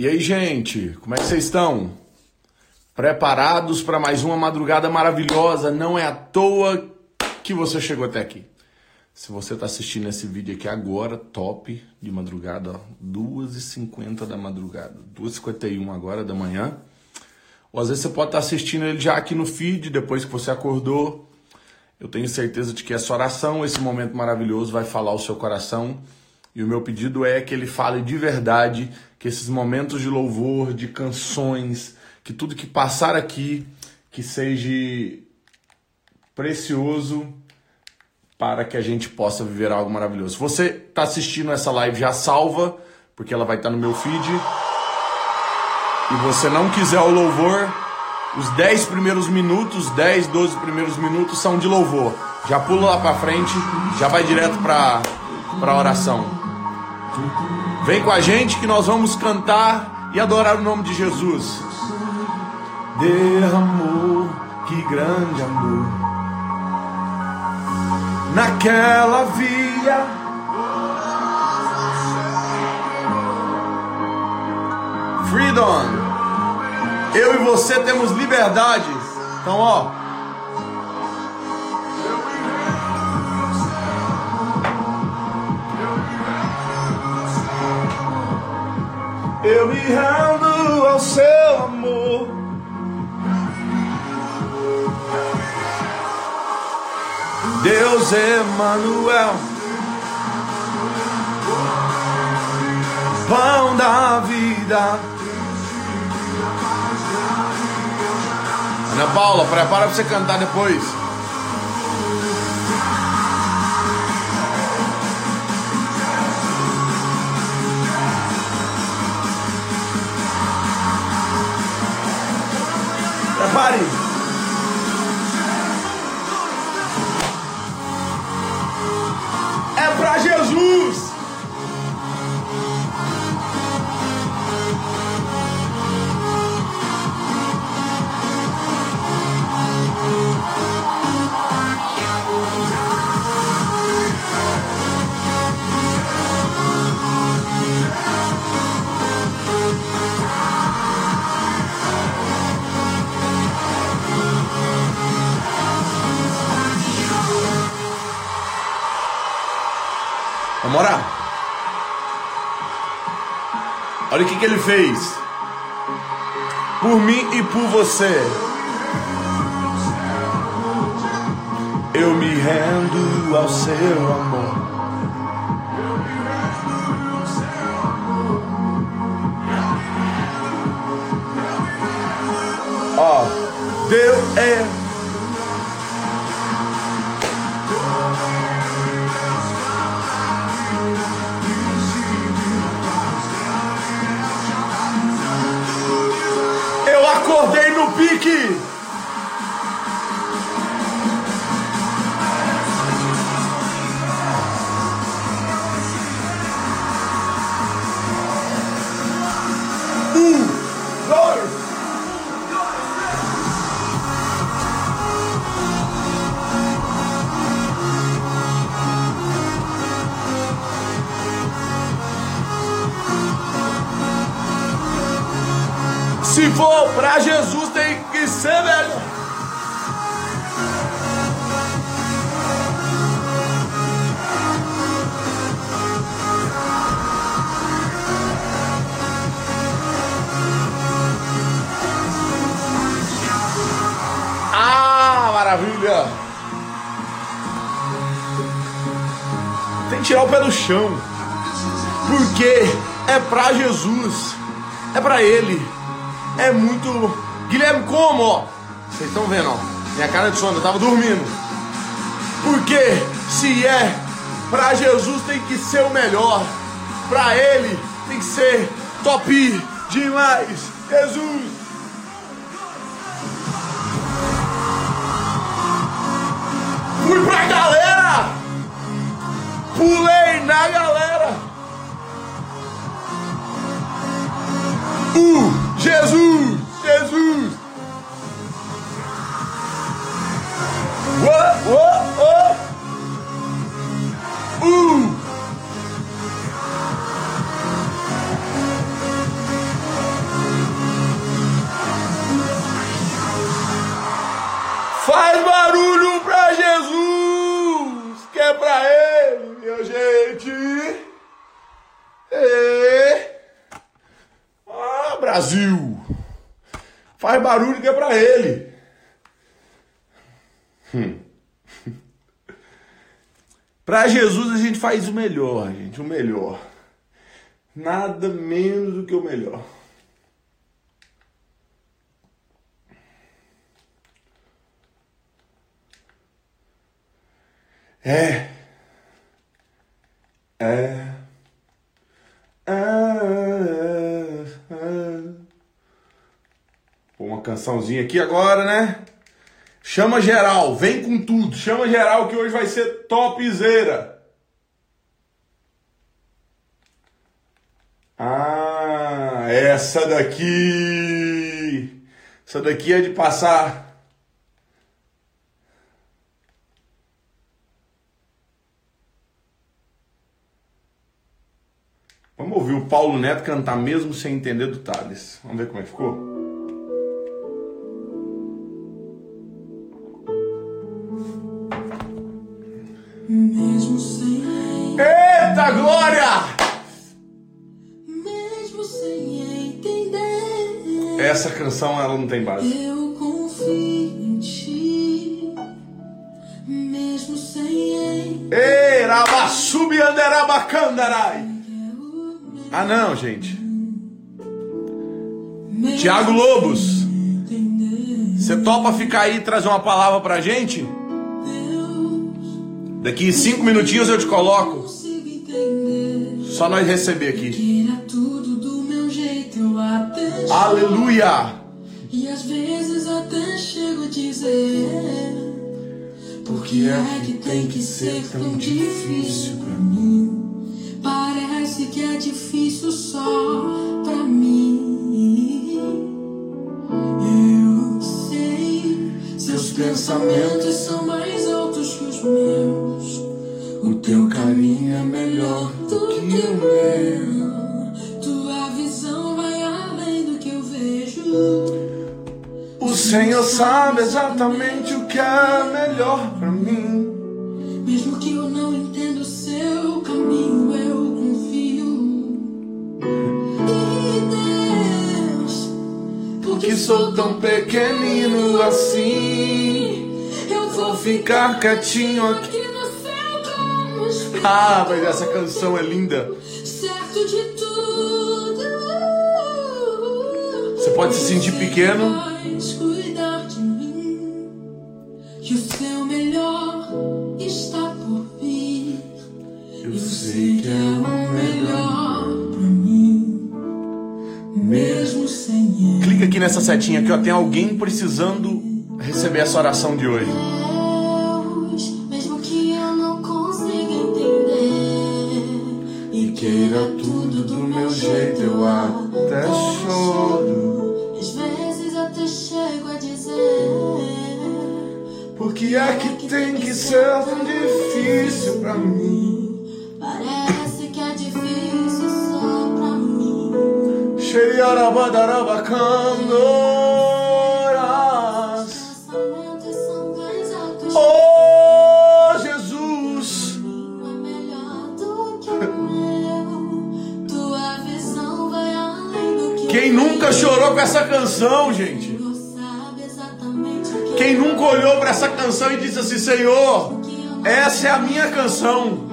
E aí, gente, como é que vocês estão? Preparados para mais uma madrugada maravilhosa? Não é à toa que você chegou até aqui. Se você está assistindo esse vídeo aqui agora, top de madrugada, 2h50 da madrugada, 2h51 agora da manhã. Ou às vezes você pode estar tá assistindo ele já aqui no feed, depois que você acordou. Eu tenho certeza de que essa oração, esse momento maravilhoso, vai falar o seu coração. E o meu pedido é que ele fale de verdade, que esses momentos de louvor, de canções, que tudo que passar aqui, que seja precioso para que a gente possa viver algo maravilhoso. Você está assistindo essa live, já salva, porque ela vai estar tá no meu feed. E você não quiser o louvor, os 10 primeiros minutos, 10, 12 primeiros minutos são de louvor. Já pula lá para frente, já vai direto para a oração. Vem com a gente que nós vamos cantar e adorar o nome de Jesus. Derramou, que grande amor naquela via. Freedom. Eu e você temos liberdade. Então, ó. Eu me rendo ao seu amor. Deus Emanuel, pão da vida. Ana Paula, prepara para você cantar depois. Prepare. Orar. Olha o que, que ele fez. Por mim e por você. Eu me rendo ao seu amor. Ó, Deus é pé do chão. Porque é para Jesus. É para Ele é muito. Guilherme, como? Vocês estão vendo, ó. Minha cara de sono, eu tava dormindo. Porque se é para Jesus tem que ser o melhor. Para ele tem que ser top demais. Jesus. Fui pra galera. Pulei na galera. Uh. Jesus! Jesus! Brasil! Faz barulho que é pra ele. Hum. Para Jesus a gente faz o melhor, gente, o melhor. Nada menos do que o melhor. É. É. É. é. Cançãozinha aqui agora, né? Chama geral, vem com tudo. Chama geral que hoje vai ser topzera. Ah, essa daqui. Essa daqui é de passar. Vamos ouvir o Paulo Neto cantar mesmo sem entender do Thales. Vamos ver como é que ficou? Mesmo sem Eita glória! Mesmo sem entender. Essa canção ela não tem base. Eu confio em ti. Mesmo sem Ei, rabassubi anderabacandarai. Ah não, gente. Tiago Lobos. Você topa ficar aí e trazer uma palavra pra gente? Daqui cinco minutinhos eu te coloco. Só nós receber aqui. Aleluia! E às vezes até chego a dizer Por que é que tem que ser tão difícil pra mim? Parece que é difícil só pra mim Eu sei Seus pensamentos são mais altos que os meus o teu carinho é melhor do que o meu. Tua visão vai além do que eu vejo. O Senhor sabe exatamente o que é melhor para mim. Mesmo que eu não entenda o seu caminho, eu confio. E Deus, porque sou tão pequenino assim, eu vou ficar quietinho aqui ah, mas essa canção é linda. Certo de tudo. Você pode se sentir pequeno. Cuidar de mim, que o seu melhor está por vir. Eu sei que é o melhor pra mim, mesmo sem ele. Clica aqui nessa setinha aqui, ó. Tem alguém precisando receber essa oração de hoje. Eu até choro. Às vezes até chego a dizer: Por que é que tem que ser tão difícil pra mim? Parece que é difícil só pra mim. Xeriarabadarabacando. Quem chorou com essa canção, gente? Quem nunca olhou para essa canção e disse assim: Senhor, essa é a minha canção.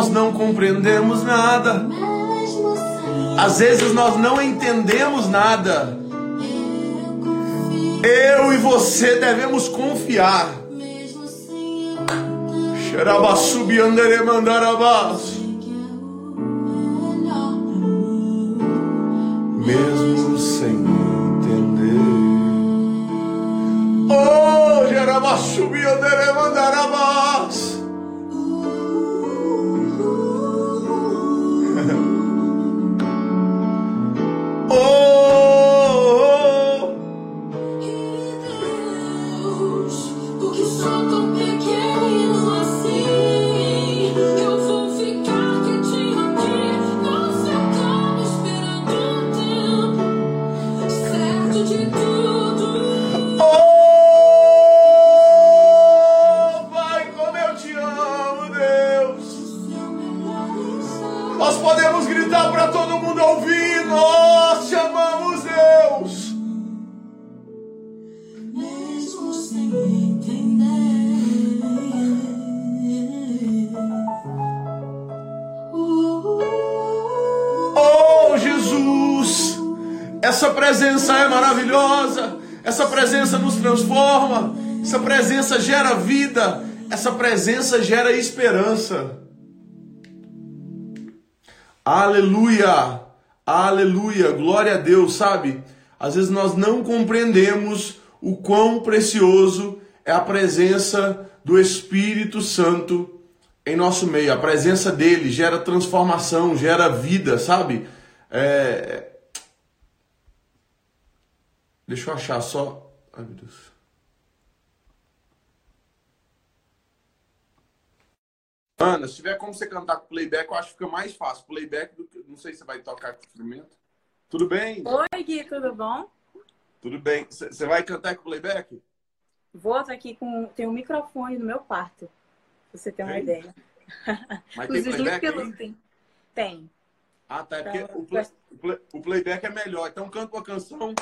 Nós não compreendemos nada. Às vezes nós não entendemos nada. Eu e você devemos confiar Xerabassubi. Mesmo sem entender. Oh! subiu, deremandarabás. Transforma. Essa presença gera vida. Essa presença gera esperança. Aleluia! Aleluia! Glória a Deus, sabe? Às vezes nós não compreendemos o quão precioso é a presença do Espírito Santo em nosso meio. A presença dele gera transformação, gera vida, sabe? É... Deixa eu achar só. Ana, se tiver como você cantar com playback, eu acho que fica mais fácil. Playback do que. Não sei se você vai tocar com instrumento. Tudo bem? Oi, Gui, tudo bom? Tudo bem. Você vai cantar com playback? Vou estar aqui com. Tem um microfone no meu quarto, pra você ter uma Tem? ideia. Mas Os tem playback que aí? lutem. Tem. Ah, tá. É porque Pra- o, play- o play- o playback é melhor. Então canta uma canção.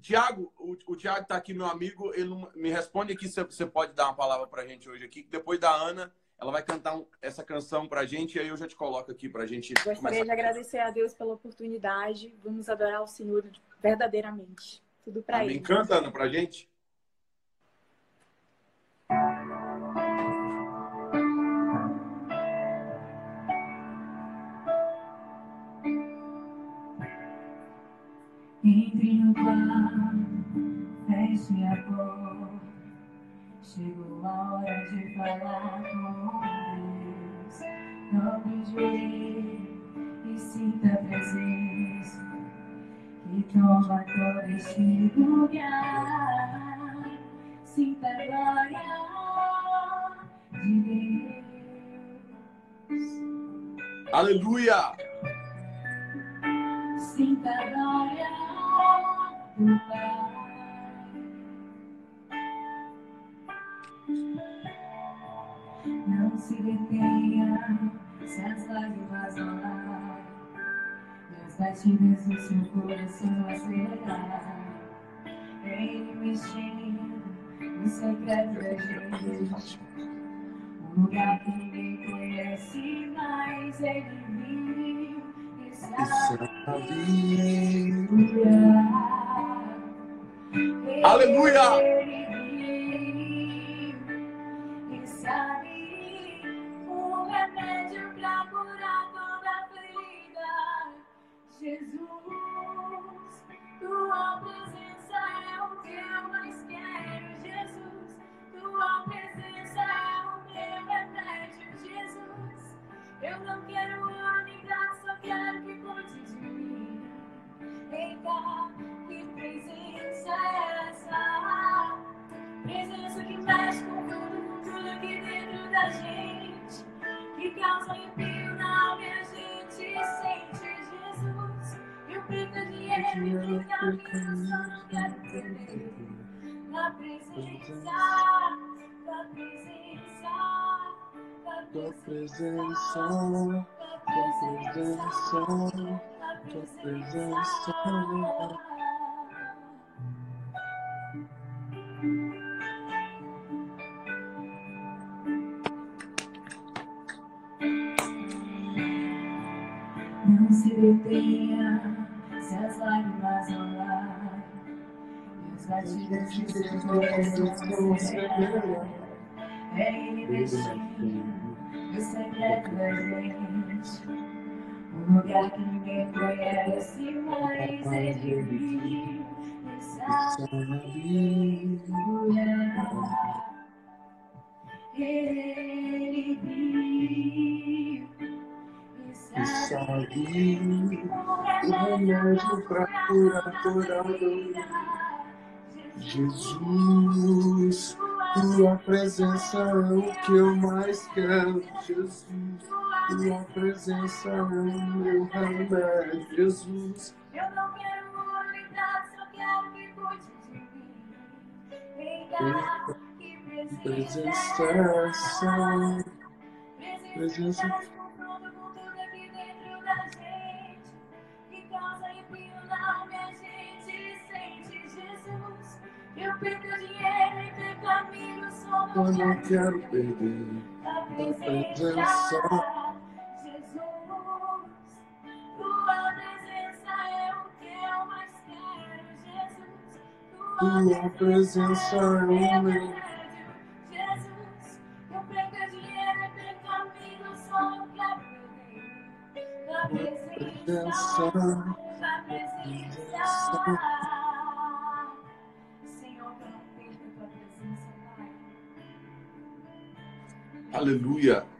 Tiago, o, o Tiago tá aqui, meu amigo. Ele não- me responde aqui se você pode dar uma palavra pra gente hoje aqui. Depois da Ana, ela vai cantar um- essa canção pra gente e aí eu já te coloco aqui pra gente Gostaria de agradecer a Deus pela oportunidade. Vamos adorar o Senhor verdadeiramente. Tudo Amém. Ele. Canta, Ana, pra gente. Entre no quarto, feche a porta. Chegou a hora de falar com Deus. Dobre o joelho e sinta a presença que toma todo este lugar. Sinta a glória de Deus. Aleluia! Sinta a glória. Não se detenha se as lágrimas rolar as batidas do seu coração acelerar. Ele mexendo no secreto da gente. Um lugar que ninguém conhece, mas Ele e sabe. Aleluia! Que presença é essa? Presença que mexe com tudo, tudo aqui dentro da gente. Que causa arrepio na alma e a gente sente Jesus. E o grito de ele fica vindo, só não quero perder. Na presença, na presença, na presença, na presença, tua presença. Não se detenha se as lágrimas rolar e os batidos de seu coração acelerar. É ele mexendo no secreto da gente. Um lugar que ninguém conhece, mas ele viu e sabe. Ele viu E sabe o remédio pra curar toda dor. Jesus, tua presença é o que eu mais quero. Jesus, tua presença é o meu remédio. Jesus, Eu não quero lidar, só quero que cuide de mim. Cá, que presença é essa. Presença com tudo aqui dentro da gente. Que causa arrepio na alma a gente sente Jesus. Eu perco dinheiro e perco amigos, só não quero perder a a presença. Tua presença o meu. Jesus, eu perco dinheiro e perco amigos, só a presença. A presença. Senhor, eu tua presença, Pai. Aleluia.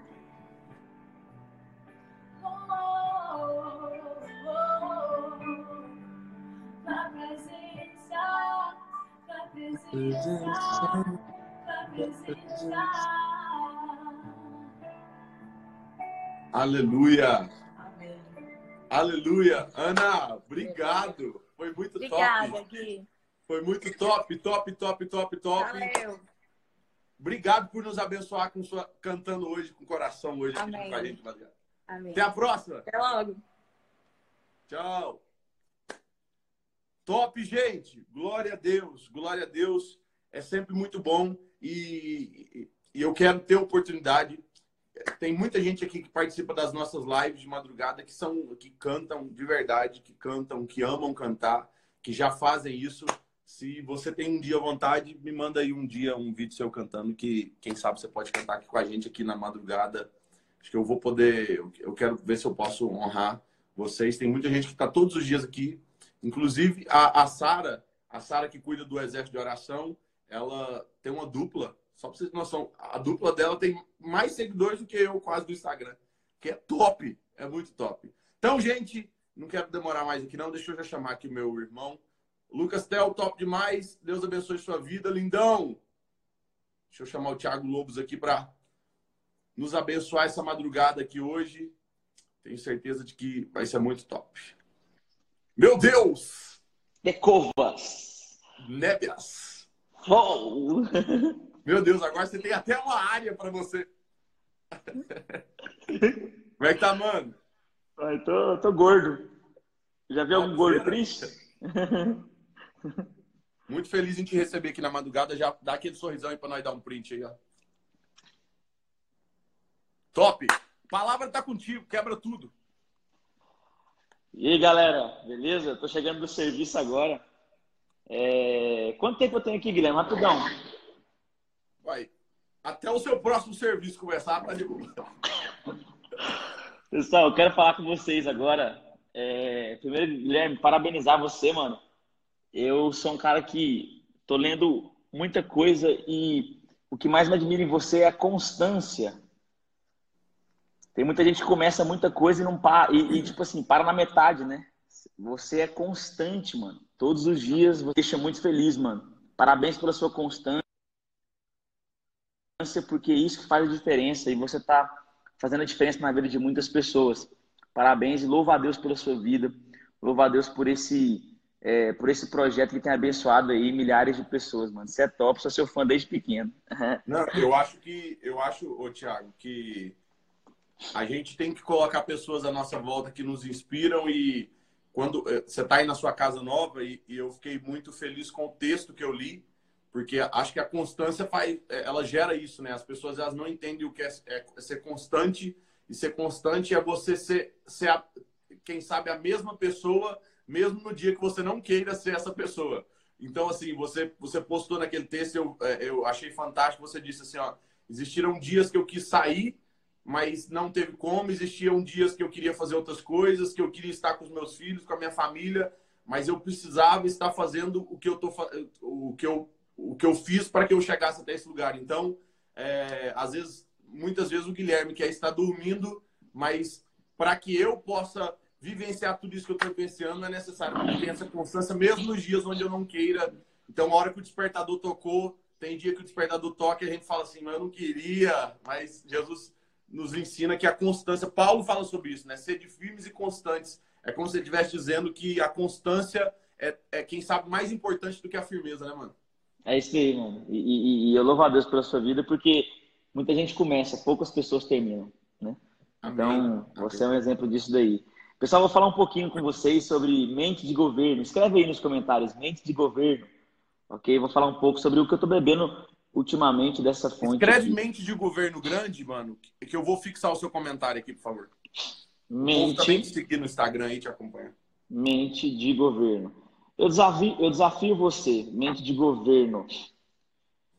Presença, Presença. Aleluia. Amém. Aleluia. Ana, obrigado. Foi muito Obrigada, top. Gui. Foi muito top, top, top, top, top. Valeu. Obrigado por nos abençoar com sua cantando hoje com o coração hoje aqui Amém. com a gente. Até a próxima. Até logo. Tchau. Top, gente. Glória a Deus. Glória a Deus. É sempre muito bom e, e eu quero ter oportunidade. Tem muita gente aqui que participa das nossas lives de madrugada que são que cantam de verdade, que cantam, que amam cantar, que já fazem isso. Se você tem um dia à vontade, me manda aí um dia um vídeo seu cantando que quem sabe você pode cantar aqui com a gente aqui na madrugada. Acho que eu vou poder, eu- quero ver se eu posso honrar vocês. Tem muita gente que está todos os dias aqui. Inclusive, a, a Sara, a Sara que cuida do exército de oração, ela tem uma dupla. Só para vocês terem noção, a dupla dela tem mais seguidores do que eu quase do Instagram. Que é top, é muito top. Então, gente, não quero demorar mais aqui não. Deixa eu já chamar aqui meu irmão. Lucas Tel, top demais. Deus abençoe sua vida, lindão. Deixa eu chamar o Thiago Lobos aqui para nos abençoar essa madrugada aqui hoje. Tenho certeza de que vai ser muito top. Meu Deus! De Covas. Nébias! Oh. Meu Deus, agora você tem até uma área para você. Como é que tá, mano? Ai, tô, tô gordo. Já viu algum gordo triste? Muito feliz em te receber aqui na madrugada. Já dá aquele sorrisão aí para nós dar um print aí, ó. Top! Palavra tá contigo, quebra tudo. E aí, galera, beleza? Tô chegando do serviço agora. É, Quanto tempo eu tenho aqui, Guilherme? Rapidão. Vai. Até o seu próximo serviço começar, de boa. Pessoal, eu quero falar com vocês agora. É, Primeiro, Guilherme, parabenizar você, mano. Eu sou um cara que tô lendo muita coisa e o que mais me admira em você é a constância. Tem muita gente que começa muita coisa e não para, e, e, tipo assim, para na metade, né? Você é constante, mano. Todos os dias você deixa muito feliz, mano. Parabéns pela sua constância, porque é isso que faz a diferença e você tá fazendo a diferença na vida de muitas pessoas. Parabéns e louva a Deus pela sua vida. Louva a Deus por esse, é, por esse projeto que tem abençoado aí milhares de pessoas, mano. Você é top, sou seu fã desde pequeno. Não, eu acho que, eu acho, ô Thiago, que a gente tem que colocar pessoas à nossa volta que nos inspiram e quando eh, você está aí na sua casa nova e, e eu fiquei muito feliz com o texto que eu li, porque acho que a constância faz, eh, ela gera isso, né? As pessoas elas não entendem o que é, é ser constante e ser constante é você ser, ser a- quem sabe a mesma pessoa mesmo no dia que você não queira ser essa pessoa. Então, assim, você, você postou naquele texto, eu, eh, eu achei fantástico, você disse assim, ó, existiram dias que eu quis sair, mas não teve como, existiam dias que eu queria fazer outras coisas, que eu queria estar com os meus filhos, com a minha família, mas eu precisava estar fazendo o que eu, tô, o que eu, o que eu fiz para que eu chegasse até esse lugar. Então, é, às vezes, muitas vezes o Guilherme quer estar dormindo, mas para que eu possa vivenciar tudo isso que eu estou vivenciando, é necessário que eu tenha essa constância, mesmo nos dias onde eu não queira. Então, a hora que o despertador tocou, tem dia que o despertador toca e a gente fala assim, mas eu não queria, mas Jesus nos ensina que a constância, Paulo fala sobre isso, né? Ser de firmes e constantes. É como se ele estivesse dizendo que a constância é, é, quem sabe, mais importante do que a firmeza, né, mano? É isso aí, mano. E, e, e eu louvo a Deus pela sua vida, porque muita gente começa, poucas pessoas terminam, né? Amém. Então, você é um exemplo disso daí. Pessoal, vou falar um pouquinho com vocês sobre mente de governo. Escreve aí nos comentários, mente de governo. Ok? Vou falar um pouco sobre o que eu estou bebendo ultimamente dessa fonte. Escreve aqui. mente de governo grande, mano, que eu vou fixar o seu comentário aqui, por favor. Povo Mente, também te seguir no Instagram aí te acompanha. mente de governo. Eu desafio, eu desafio você, mente de governo.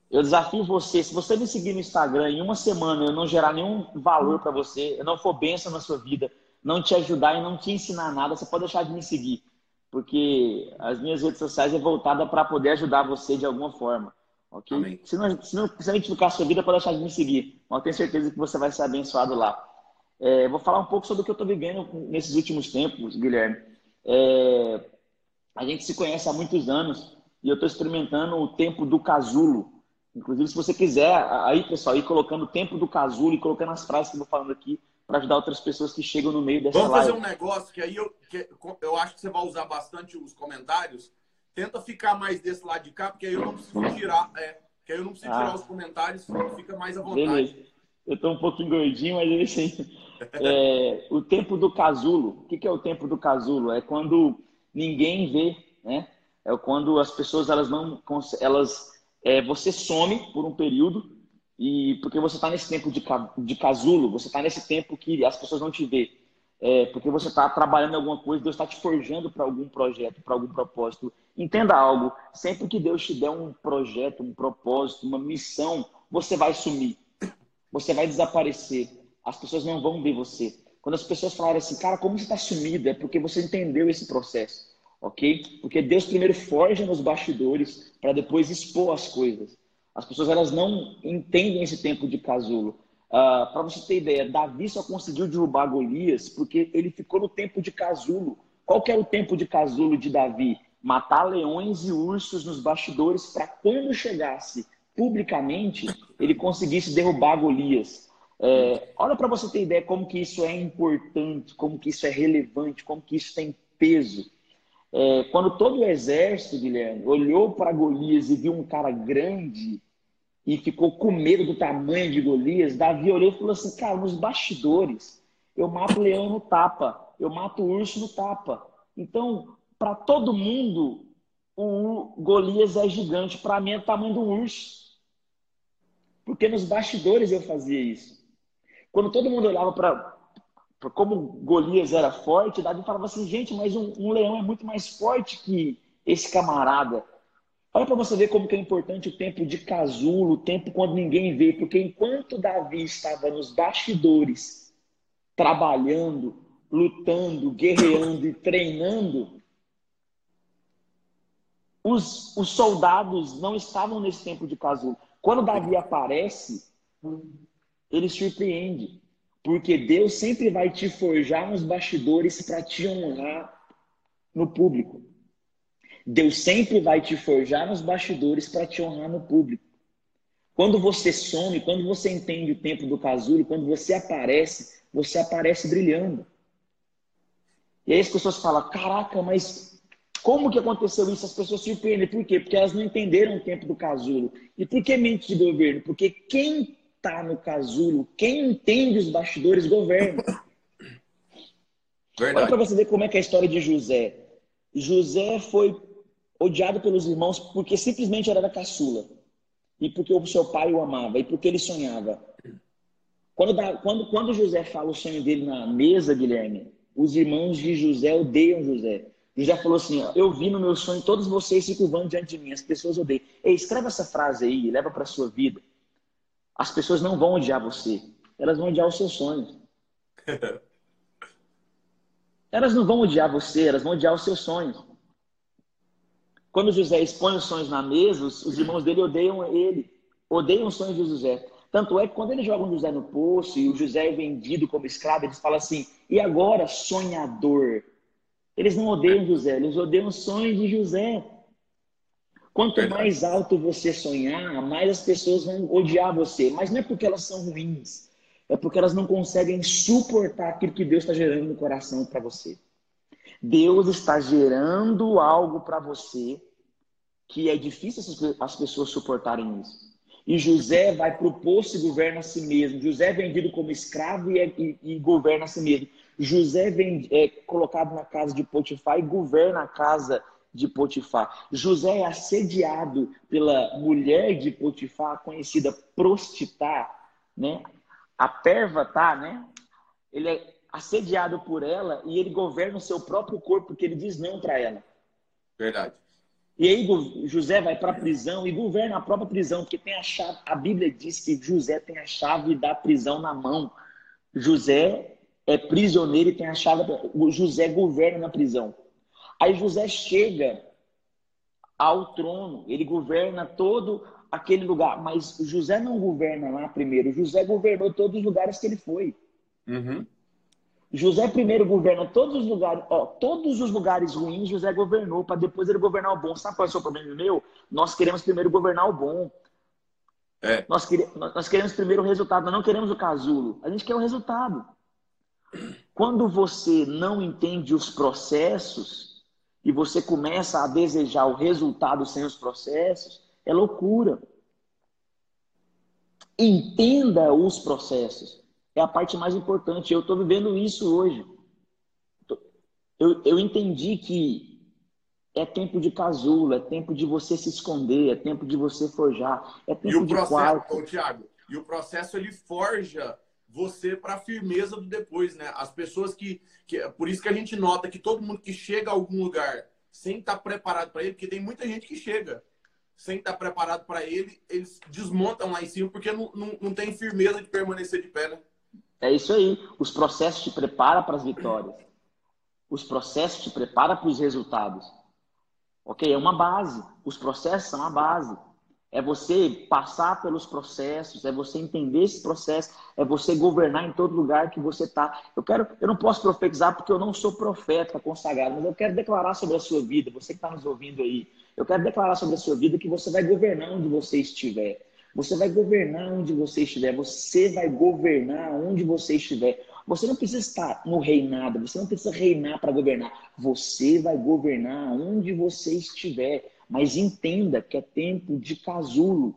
Eu desafio você, se você me seguir no Instagram em uma semana eu não gerar nenhum valor para você, eu não for bênção na sua vida, não te ajudar e não te ensinar nada, você pode deixar de me seguir. Porque as minhas redes sociais é voltada para poder ajudar você de alguma forma. Ok? Amém. Se não, se não se não identificar a sua vida, pode deixar de me seguir. Mas eu tenho certeza que você vai ser abençoado lá. É, vou falar um pouco sobre o que eu estou vivendo nesses últimos tempos, Guilherme. É, a gente se conhece há muitos anos e eu estou experimentando o tempo do casulo. Inclusive, se você quiser, aí, pessoal, ir colocando o tempo do casulo e colocando as frases que eu vou falando aqui para ajudar outras pessoas que chegam no meio dessa Vamos fazer live. um negócio que aí eu, que eu acho que você vai usar bastante os comentários. Tenta ficar mais desse lado de cá, porque aí eu não preciso tirar. É, que aí eu não preciso tirar Ah. os comentários, fica mais à vontade. Beleza. Eu estou um pouquinho gordinho, mas é aí. É, o tempo do casulo. O que, que é o tempo do casulo? É quando ninguém vê, né? É quando as pessoas elas não elas é, você some por um período e porque você está nesse tempo de, de casulo, você está nesse tempo que as pessoas não te vê. É, porque você está trabalhando alguma coisa, Deus está te forjando para algum projeto, para algum propósito. Entenda algo: sempre que Deus te der um projeto, um propósito, uma missão, você vai sumir, você vai desaparecer. As pessoas não vão ver você. Quando as pessoas falarem assim, cara, como você está sumido? É porque você entendeu esse processo, ok? Porque Deus primeiro forja nos bastidores para depois expor as coisas. As pessoas elas não entendem esse tempo de casulo. Ah, para você ter ideia, Davi só conseguiu derrubar Golias porque ele ficou no tempo de casulo. Qual que era o tempo de casulo de Davi? Matar leões e ursos nos bastidores para quando chegasse publicamente ele conseguisse derrubar Golias. É, olha para você ter ideia como que isso é importante, como que isso é relevante, como que isso tem peso. É, quando todo o exército, Guilherme, olhou para Golias e viu um cara grande e ficou com medo do tamanho de Golias, Davi olhou e falou assim: Cara, nos bastidores, eu mato leão no tapa, eu mato urso no tapa. Então, para todo mundo, o Golias é gigante, para mim é o tamanho do urso. Porque nos bastidores eu fazia isso. Quando todo mundo olhava para como Golias era forte, Davi falava assim: Gente, mas um, um leão é muito mais forte que esse camarada. Olha para você ver como que é importante o tempo de casulo, o tempo quando ninguém vê, porque enquanto Davi estava nos bastidores, trabalhando, lutando, guerreando e treinando, os, os soldados não estavam nesse tempo de casulo. Quando Davi aparece, ele surpreende, porque Deus sempre vai te forjar nos bastidores para te honrar no público. Deus sempre vai te forjar nos bastidores para te honrar no público. Quando você some, quando você entende o tempo do casulo, quando você aparece, você aparece brilhando. E aí as pessoas falam: Caraca, mas como que aconteceu isso? As pessoas se surpreendem. Por quê? Porque elas não entenderam o tempo do casulo. E por que mente de governo? Porque quem está no casulo, quem entende os bastidores, governa. Olha para Verdade. você ver como é que é a história de José. José foi odiado pelos irmãos porque simplesmente era da caçula. E porque o seu pai o amava. E porque ele sonhava. Quando, dá- quando, quando José fala o sonho dele na mesa, Guilherme, os irmãos de José odeiam José. José falou assim: ó, Eu vi no meu sonho todos vocês se curvando diante de mim. As pessoas odeiam. Ei, escreve essa frase aí e leva para sua vida. As pessoas não vão odiar você. Elas vão odiar os seus sonhos. Elas não vão odiar você, elas vão odiar os seus sonhos. Quando José expõe os sonhos na mesa, os, os irmãos dele odeiam ele, odeiam os sonhos de José. Tanto é que quando eles jogam José no poço e o José é vendido como escravo, eles falam assim: e agora, sonhador? Eles não odeiam José, eles odeiam os sonhos de José. Quanto Verdade. mais alto você sonhar, mais as pessoas vão odiar você. Mas não é porque elas são ruins, é porque elas não conseguem suportar aquilo que Deus está gerando no coração para você. Deus está gerando algo para você que é difícil as- as pessoas suportarem isso. E José vai para o poço e governa a si mesmo. José é vendido como escravo e, é- e- e governa a si mesmo. José é ven- é colocado na casa de Potifar e governa a casa de Potifar. José é assediado pela mulher de Potifar, conhecida prostituta, né? A perva tá, né? Ele é assediado por ela e ele governa o seu próprio corpo porque ele diz não para ela. Verdade. E aí José vai para a prisão e governa a própria prisão, porque tem a chave. A Bíblia diz que José tem a chave da prisão na mão. José é prisioneiro e tem a chave. o José governa na prisão. Aí José chega ao trono, ele governa todo aquele lugar, mas José não governa lá primeiro. José governou todos os lugares que ele foi. Uhum. José primeiro governa todos os lugares, ó, todos os lugares ruins José governou para depois ele governar o bom. Sabe qual é o seu problema meu? Nós queremos primeiro governar o bom. É. Nós, quere- nós queremos primeiro o resultado, nós não queremos o casulo. A gente quer o resultado. Quando você não entende os processos e você começa a desejar o resultado sem os processos, é loucura. Entenda os processos. É a parte mais importante. Eu estou vivendo isso hoje. Eu, eu entendi que é tempo de casulo, é tempo de você se esconder, é tempo de você forjar, é E tempo o de processo, quarto. ô, Thiago, e o processo ele forja você para a firmeza do depois, né? As pessoas que, que. Por isso que a gente nota que todo mundo que chega a algum lugar sem estar preparado para ele, porque tem muita gente que chega sem estar preparado para ele, eles desmontam lá em cima porque não, não, não tem firmeza de permanecer de pé, né? É isso aí. Os processos te preparam para as vitórias. Os processos te preparam para os resultados. Ok? É uma base. Os processos são a base. É você passar pelos processos, é você entender esse processo, é você governar em todo lugar que você está. Eu quero, eu não posso profetizar porque eu não sou profeta consagrado, mas eu quero declarar sobre a sua vida, você que está nos ouvindo aí. Eu quero declarar sobre a sua vida que você vai governar onde você estiver. Você vai governar onde você estiver. Você vai governar onde você estiver. Você não precisa estar no reinado. Você não precisa reinar para governar. Você vai governar onde você estiver. Mas entenda que é tempo de casulo.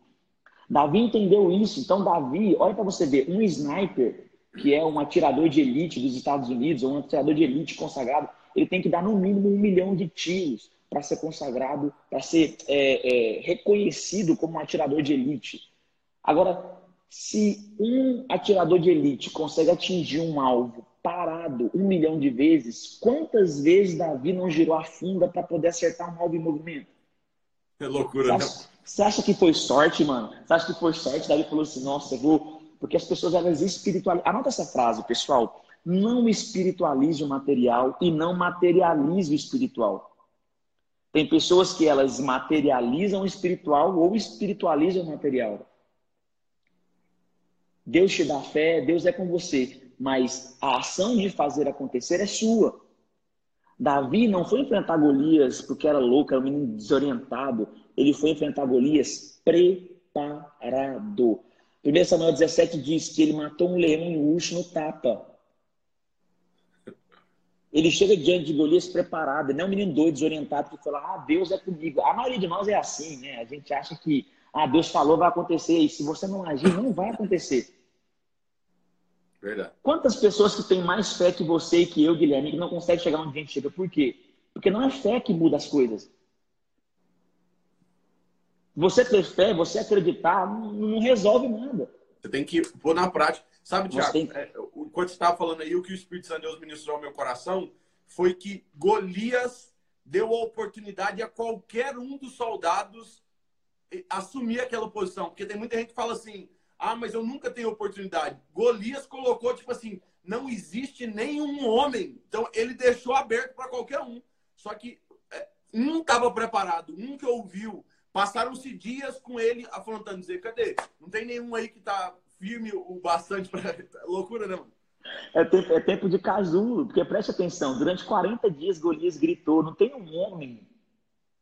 Davi entendeu isso. Então, Davi, olha para você ver, um sniper, que é um atirador de elite dos Estados Unidos, ou um atirador de elite consagrado, ele tem que dar no mínimo um milhão de tiros para ser consagrado, para ser é, é, reconhecido como um atirador de elite. Agora, se um atirador de elite consegue atingir um alvo parado um milhão de vezes, quantas vezes Davi não girou a funda para poder acertar um alvo em movimento? É loucura, Você né? acha, você acha que foi sorte, mano? Você acha que foi sorte? Davi falou assim: nossa, eu vou. Porque as pessoas elas espiritualizam. Anota essa frase, pessoal. Não espiritualize o material e não materialize o espiritual. Tem pessoas que elas materializam o espiritual ou espiritualizam o material. Deus te dá fé, Deus é com você, mas a ação de fazer acontecer é sua. Davi não foi enfrentar Golias porque era louco, era um menino desorientado. Ele foi enfrentar Golias preparado. 1 Samuel 17 diz que ele matou um leão em urso no tapa. Ele chega diante de Golias preparado, não é um menino doido, desorientado, que fala, ah, Deus é comigo. A maioria de nós é assim, né? A gente acha que, ah, Deus falou, vai acontecer, e se você não agir, não vai acontecer. Verdade. Quantas pessoas que têm mais fé que você e que eu, Guilherme, que não conseguem chegar onde a gente chega? Por quê? Porque não é fé que muda as coisas. Você ter fé, você acreditar, não, resolve nada. Você tem que pôr na prática. Sabe, Tiago, tem- é, o- enquanto você estava falando aí, o que o Espírito Santo de Deus ministrou ao meu coração foi que Golias deu a oportunidade a qualquer um dos soldados assumir aquela posição. Porque tem muita gente que fala assim, ah, mas eu nunca tenho oportunidade. Golias colocou, tipo assim, não existe nenhum homem. Então, ele deixou aberto para qualquer um. Só que é, um estava preparado, um que ouviu, Passaram-se dias com ele afrontando, dizer, cadê? Não tem nenhum aí que tá firme o bastante pra. Loucura, mano? É tempo, é tempo de casulo, porque preste atenção, durante 40 dias Golias gritou, não tem um homem,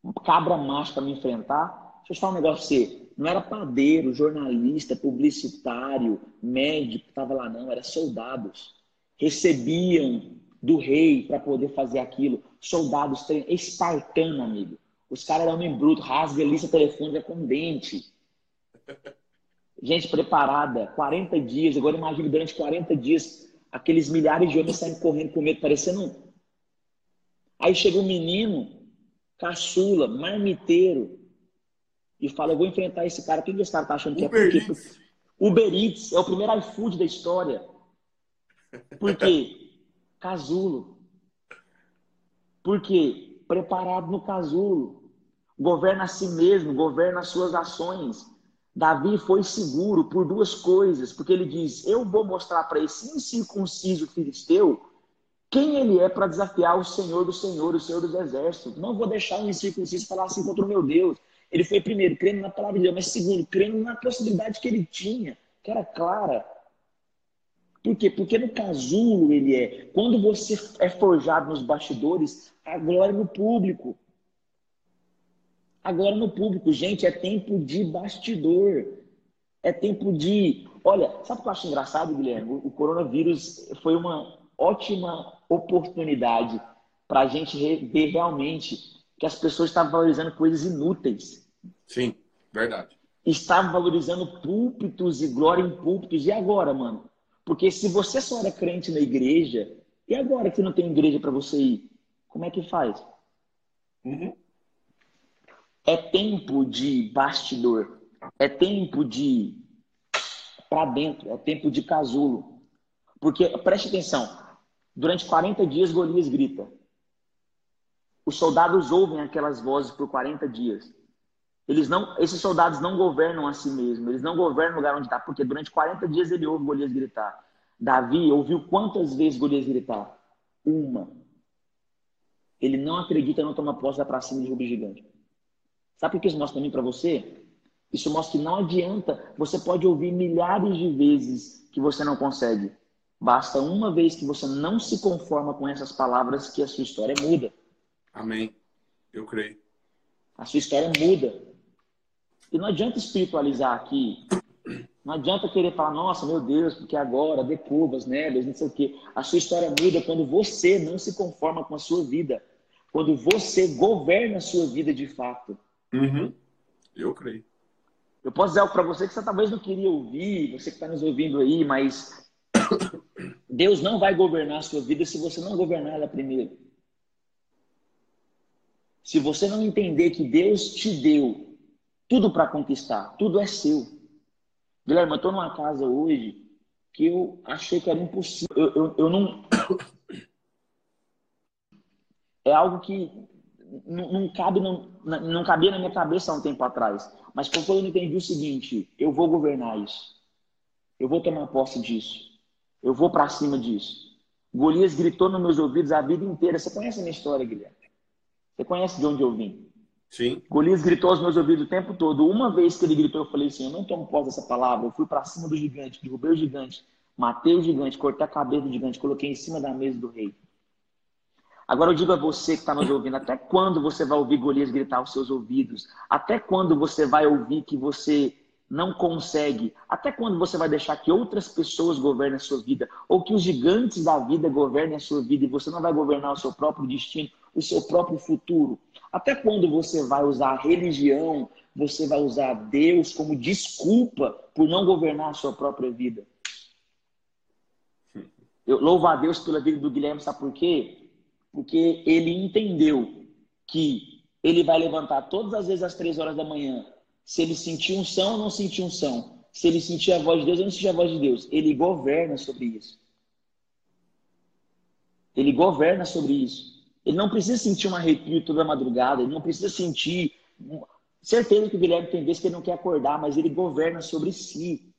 um cabra macho para me enfrentar? Deixa eu falar um negócio pra você. Não era padeiro, jornalista, publicitário, médico estava lá, não, era soldados. Recebiam do rei para poder fazer aquilo. Soldados trein- espartano, amigo. Os caras eram homem bruto, rasga lista telefônica com dente. Gente preparada, 40 dias. Agora imagine durante 40 dias, aqueles milhares de homens saindo correndo com medo, parecendo um. Aí chega um menino, caçula, marmiteiro, e fala: Eu vou enfrentar esse cara. Quem que esse cara tá achando que é? Uber Por quê? Eats. Uber Eats é o primeiro iFood da história. Por quê? Casulo. Por quê? Preparado no casulo. Governa a si mesmo, governa as suas ações. Davi foi seguro por duas coisas, porque ele diz: Eu vou mostrar para esse incircunciso filisteu quem ele é para desafiar o Senhor do Senhor, o Senhor dos Exércitos. Não vou deixar um incircunciso falar assim contra o meu Deus. Ele foi primeiro crendo na palavra de Deus, mas segundo, crendo na possibilidade que ele tinha, que era clara. Por quê? Porque no casulo ele é. Quando você é forjado nos bastidores, a glória no público. A glória no público, gente, é tempo de bastidor. É tempo de. Olha, sabe o que eu acho engraçado, Guilherme? O coronavírus foi uma ótima oportunidade para a gente ver realmente que as pessoas estavam valorizando coisas inúteis. Sim, verdade. Estavam valorizando púlpitos e glória em púlpitos. E agora, mano? Porque se você só era crente na igreja, e agora que não tem igreja para você ir? Como é que faz? Uhum. É tempo de bastidor. É tempo de para dentro. É tempo de casulo. Porque, preste atenção, durante 40 dias Golias grita. Os soldados ouvem aquelas vozes por 40 dias. Eles não, esses soldados não governam a si mesmos, eles não governam o lugar onde está, porque durante 40 dias ele ouve Golias gritar. Davi ouviu quantas vezes Golias gritar? Uma. Ele não acredita, não toma posse da pra cima de Rubi Gigante. Sabe o que isso mostra mim para você? Isso mostra que não adianta. Você pode ouvir milhares de vezes que você não consegue. Basta uma vez que você não se conforma com essas palavras que a sua história muda. Amém. Eu creio. A sua história muda. E não adianta espiritualizar aqui. Não adianta querer falar, nossa, meu Deus, porque agora, de curvas, né, não sei o quê. A sua história muda quando você não se conforma com a sua vida. Quando você governa a sua vida de fato. Uhum. Eu creio. Eu posso dizer algo para você que você talvez não queria ouvir, você que está nos ouvindo aí, mas Deus não vai governar a sua vida se você não governar ela primeiro. Se você não entender que Deus te deu tudo para conquistar, tudo é seu. Guilherme, eu estou numa casa hoje que eu achei que era impossível. Eu, eu, eu não. É algo que não, não cabe, não, não cabia na minha cabeça há um tempo atrás. Mas quando eu entendi o seguinte, eu vou governar isso. Eu vou tomar posse disso. Eu vou para cima disso. Golias gritou nos meus ouvidos a vida inteira. Você conhece a minha história, Guilherme? Você conhece de onde eu vim? Sim. Golias gritou aos meus ouvidos o tempo todo. Uma vez que ele gritou, eu falei assim: Eu não tomo posse dessa palavra. Eu fui para cima do gigante, derrubei o gigante, matei o gigante, cortei a cabeça do gigante, coloquei em cima da mesa do rei. Agora eu digo a você que está nos ouvindo: até quando você vai ouvir Golias gritar aos seus ouvidos? Até quando você vai ouvir que você não consegue? Até quando você vai deixar que outras pessoas governem a sua vida? Ou que os gigantes da vida governem a sua vida e você não vai governar o seu próprio destino, o seu próprio futuro? Até quando você vai usar a religião, você vai usar Deus como desculpa por não governar a sua própria vida? Eu louvo a Deus pela vida do Guilherme, sabe por quê? Porque ele entendeu que ele vai levantar todas as vezes às três horas da manhã. Se ele sentir um são ou não sentir um são. Se ele sentir a voz de Deus ou não sentir a voz de Deus. Ele governa sobre isso. Ele governa sobre isso. Ele não precisa sentir um arrepio toda madrugada. Ele não precisa sentir. Certeza que o Guilherme tem vezes que ele não quer acordar, mas ele governa sobre si.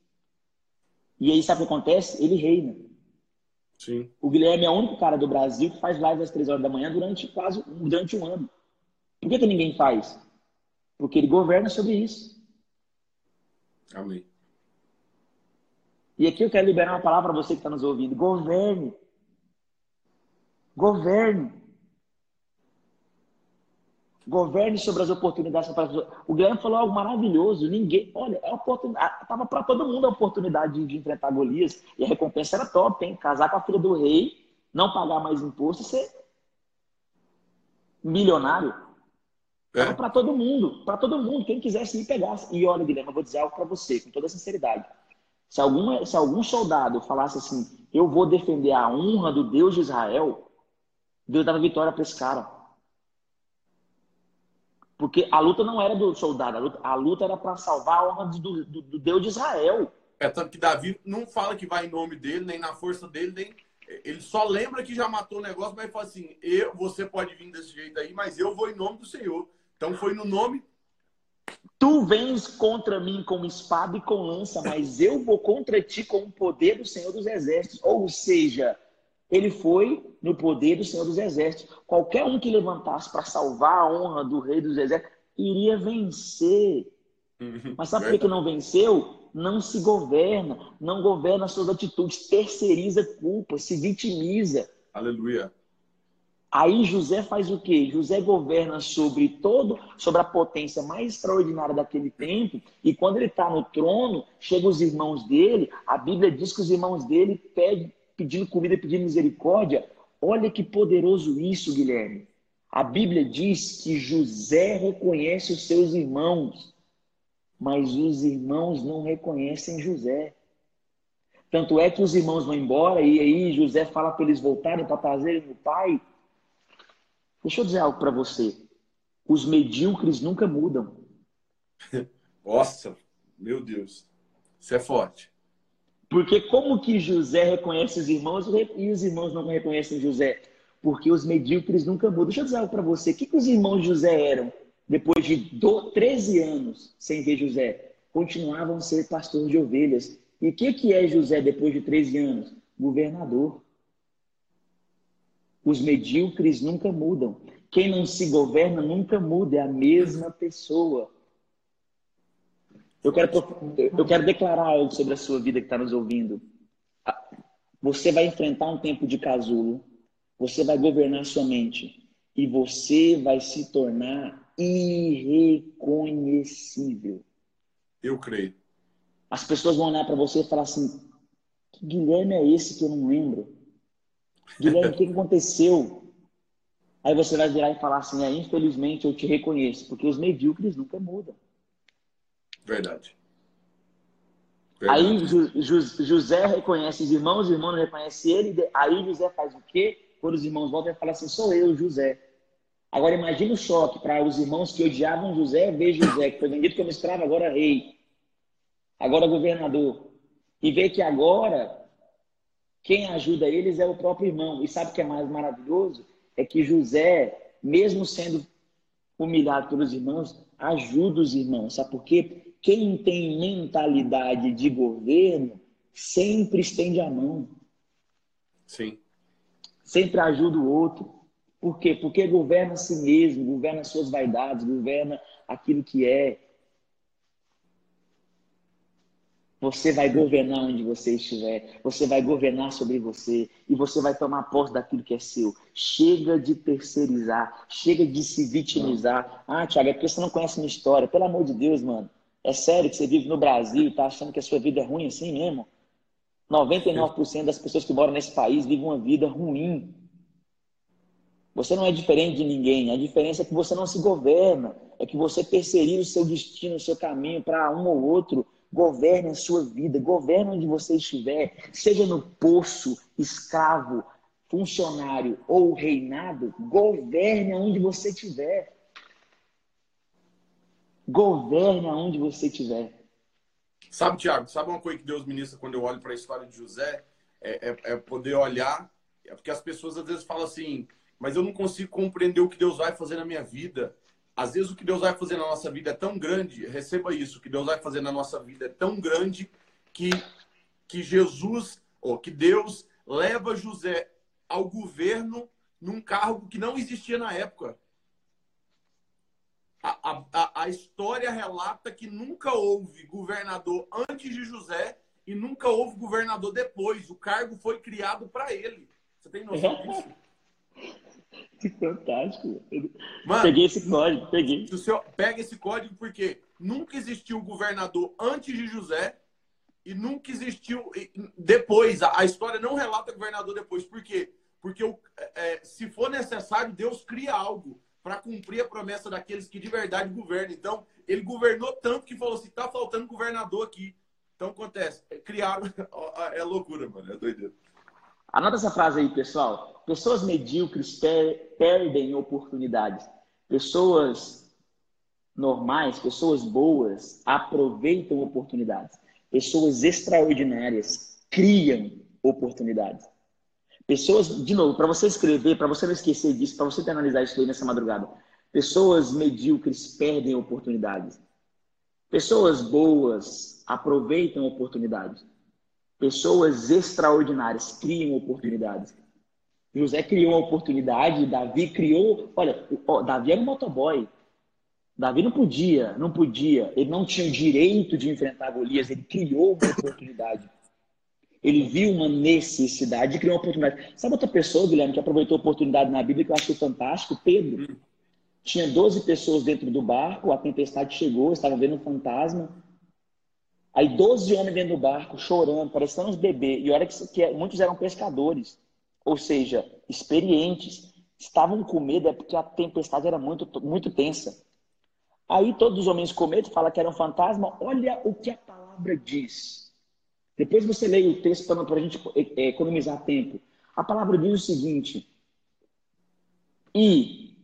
E aí, sabe o que acontece? Ele reina. Sim. O Guilherme é o único cara do Brasil que faz live às três horas da manhã durante quase durante um ano. Por que, que ninguém faz? Porque ele governa sobre isso. Amém. E aqui eu quero liberar uma palavra para você que está nos ouvindo. Governe. Governe. Governe sobre as oportunidades. O Guilherme falou algo maravilhoso. Ninguém, olha, é oportunidade. Tava para todo mundo a oportunidade de, de enfrentar Golias e a recompensa era top, hein? Casar com a filha do rei, não pagar mais imposto e ser milionário. Tava É. para todo mundo, para todo mundo. Quem quisesse ir pegasse. E olha, Guilherme, eu vou dizer algo para você, com toda sinceridade. Se, alguma, se algum soldado falasse assim, eu vou defender a honra do Deus de Israel, Deus dava vitória para esse cara. Porque a luta não era do soldado, a luta, a luta era para salvar a honra do, do, do Deus de Israel. É tanto que Davi não fala que vai em nome dele, nem na força dele, nem. Ele só lembra que já matou o negócio, mas fala assim: eu, você pode vir desse jeito aí, mas eu vou em nome do Senhor. Então foi no nome. Tu vens contra mim com espada e com lança, mas eu vou contra ti com o poder do Senhor dos Exércitos. Ou seja, ele foi no poder do Senhor dos Exércitos. Qualquer um que levantasse para salvar a honra do Rei dos Exércitos iria vencer. Mas sabe por que não venceu? Não se governa, não governa as suas atitudes, terceiriza culpa, se vitimiza. Aleluia. Aí José faz o quê? José governa sobre todo, sobre a potência mais extraordinária daquele tempo, e quando ele está no trono, chegam os irmãos dele, a Bíblia diz que os irmãos dele pedem, pedindo comida, pedindo misericórdia. Olha que poderoso isso, Guilherme. A Bíblia diz que José reconhece os seus irmãos, mas os irmãos não reconhecem José. Tanto é que os irmãos vão embora e aí José fala para eles voltarem para trazerem o pai. Deixa eu dizer algo para você. Os medíocres nunca mudam. Nossa, meu Deus. Isso é forte. Porque como que José reconhece os irmãos e os irmãos não reconhecem José? Porque os medíocres nunca mudam. Deixa eu dizer algo para você. O que, que os irmãos de José eram depois de do- 13 anos sem ver José? Continuavam a ser pastores de ovelhas. E o que, que é José depois de 13 anos? Governador. Os medíocres nunca mudam. Quem não se governa nunca muda, é a mesma pessoa. Eu quero, eu quero declarar algo sobre a sua vida que está nos ouvindo. Você vai enfrentar um tempo de casulo, você vai governar sua mente e você vai se tornar irreconhecível. Eu creio. As pessoas vão olhar para você e falar assim: que Guilherme é esse que eu não lembro? Guilherme, o que que aconteceu? Aí você vai virar e falar assim: é, infelizmente eu te reconheço, porque os medíocres nunca mudam. Verdade. Aí Verdade. Ju- Ju- José reconhece os irmãos, os irmãos não reconhecem ele. Aí José faz o quê? Quando os irmãos voltam, ele fala assim: sou eu, José. Agora imagine o choque para os irmãos que odiavam José ver José, que foi vendido como escravo, agora rei, agora governador. E ver que agora quem ajuda eles é o próprio irmão. E sabe o que é mais maravilhoso? É que José, mesmo sendo humilhado pelos irmãos, ajuda os irmãos. Sabe por quê? Quem tem mentalidade de governo sempre estende a mão, Sim. sempre ajuda o outro. Por quê? Porque governa a si mesmo, governa as suas vaidades, governa aquilo que é. Você vai governar onde você estiver, você vai governar sobre você e você vai tomar posse daquilo que é seu. Chega de terceirizar, chega de se vitimizar. Ah, Thiago, é porque você não conhece minha história. Pelo amor de Deus, mano. É sério que você vive no Brasil e tá achando que a sua vida é ruim assim mesmo? 99% das pessoas que moram nesse país vivem uma vida ruim. Você não é diferente de ninguém. A diferença é que você não se governa. É que você terceiriza o seu destino, o seu caminho para um ou outro. Governe a sua vida. Governe onde você estiver. Seja no poço, escravo, funcionário ou reinado. Governe aonde você estiver. Governe aonde você estiver. Sabe, Tiago, sabe uma coisa que Deus ministra quando eu olho para a história de José? É, é- é poder olhar, é porque as pessoas às vezes falam assim, mas eu não consigo compreender o que Deus vai fazer na minha vida. Às vezes o que Deus vai fazer na nossa vida é tão grande, receba isso, o que Deus vai fazer na nossa vida é tão grande que, que Jesus, ou que Deus leva José ao governo num cargo que não existia na época. A, a, a- história relata que nunca houve governador antes de José e nunca houve governador depois. O cargo foi criado para ele. Você tem noção disso? Que fantástico. Mano, Peguei esse código, peguei. o senhor pega esse código porque nunca existiu governador antes de José e nunca existiu depois. A, história não relata governador depois. Por quê? Porque o- é, se for necessário, Deus cria algo para cumprir a promessa daqueles que de verdade governam. Então, ele governou tanto que falou assim: tá faltando governador aqui. Então, acontece. é, Criaram. É loucura, mano. É doideira. Anota essa frase aí, pessoal. Pessoas medíocres per- perdem oportunidades. Pessoas normais, pessoas boas, aproveitam oportunidades. Pessoas extraordinárias criam oportunidades. Pessoas, de novo, para você escrever, para você não esquecer disso, para você analisar isso aí nessa madrugada. Pessoas medíocres perdem oportunidades. Pessoas boas aproveitam oportunidades. Pessoas extraordinárias criam oportunidades. José criou uma oportunidade, Davi criou. Olha, ó, Davi era um motoboy. Davi não podia, não podia. Ele não tinha o direito de enfrentar Golias. Ele criou uma oportunidade. Ele viu uma necessidade e criou uma oportunidade. Sabe outra pessoa, Guilherme, que aproveitou a oportunidade na Bíblia que eu achei fantástico? Pedro. Tinha 12 pessoas dentro do barco, a tempestade chegou, estavam vendo um fantasma. Aí 12 homens dentro do barco, chorando, parecendo uns bebês. E olha que, que muitos eram pescadores, ou seja, experientes. Estavam com medo é porque a tempestade era muito, muito tensa. Aí todos os homens com medo falam que era um fantasma. Olha o que a palavra diz. Depois você leia o texto para a gente é, economizar tempo. A palavra diz o seguinte: E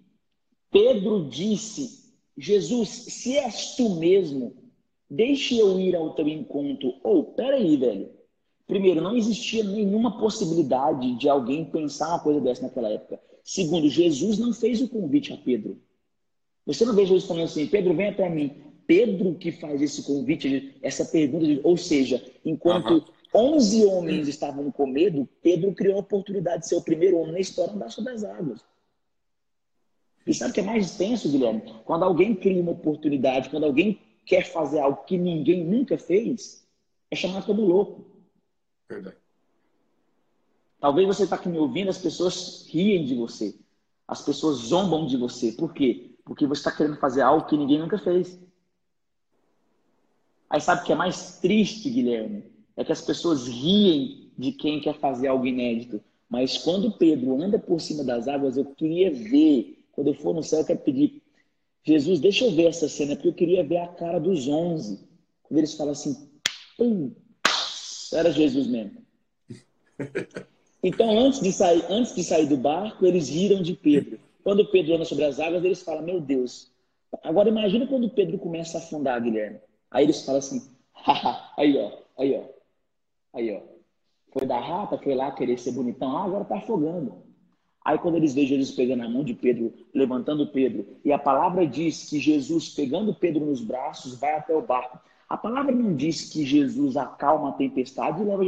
Pedro disse: Jesus, se és tu mesmo, deixe eu ir ao teu encontro. Ou, oh, peraí, velho. Primeiro, não existia nenhuma possibilidade de alguém pensar uma coisa dessa naquela época. Segundo, Jesus não fez o convite a Pedro. Você não vê Jesus falando assim, Pedro, venha para mim. Pedro que faz esse convite, essa pergunta, ou seja, enquanto uhum. 11 homens estavam com medo, Pedro criou a oportunidade de ser o primeiro homem na história a andar sobre as águas. E sabe o que é mais tenso, Guilherme? Quando alguém cria uma oportunidade, quando alguém quer fazer algo que ninguém nunca fez, é chamado como louco. Verdade. Talvez você está aqui me ouvindo, as pessoas riem de você. As pessoas zombam de você. Por quê? Porque você está querendo fazer algo que ninguém nunca fez. Aí sabe o que é mais triste, Guilherme? É que as pessoas riem de quem quer fazer algo inédito. Mas quando Pedro anda por cima das águas, eu queria ver. Quando eu for no céu, eu quero pedir, Jesus, deixa eu ver essa cena, porque eu queria ver a cara dos onze. Quando eles falam assim, pum, era Jesus mesmo. Então, antes de, sair, antes de sair do barco, eles riram de Pedro. Quando Pedro anda sobre as águas, eles falam, meu Deus. Agora imagina quando Pedro começa a afundar, Guilherme. Aí eles falam assim, aí ó, aí ó, aí ó. Foi da rata, foi lá querer ser bonitão, ah, agora tá afogando. Aí quando eles veem Jesus pegando a mão de Pedro, levantando Pedro, e a palavra diz que Jesus, pegando Pedro nos braços, vai até o barco. A palavra não diz que Jesus acalma a tempestade e leva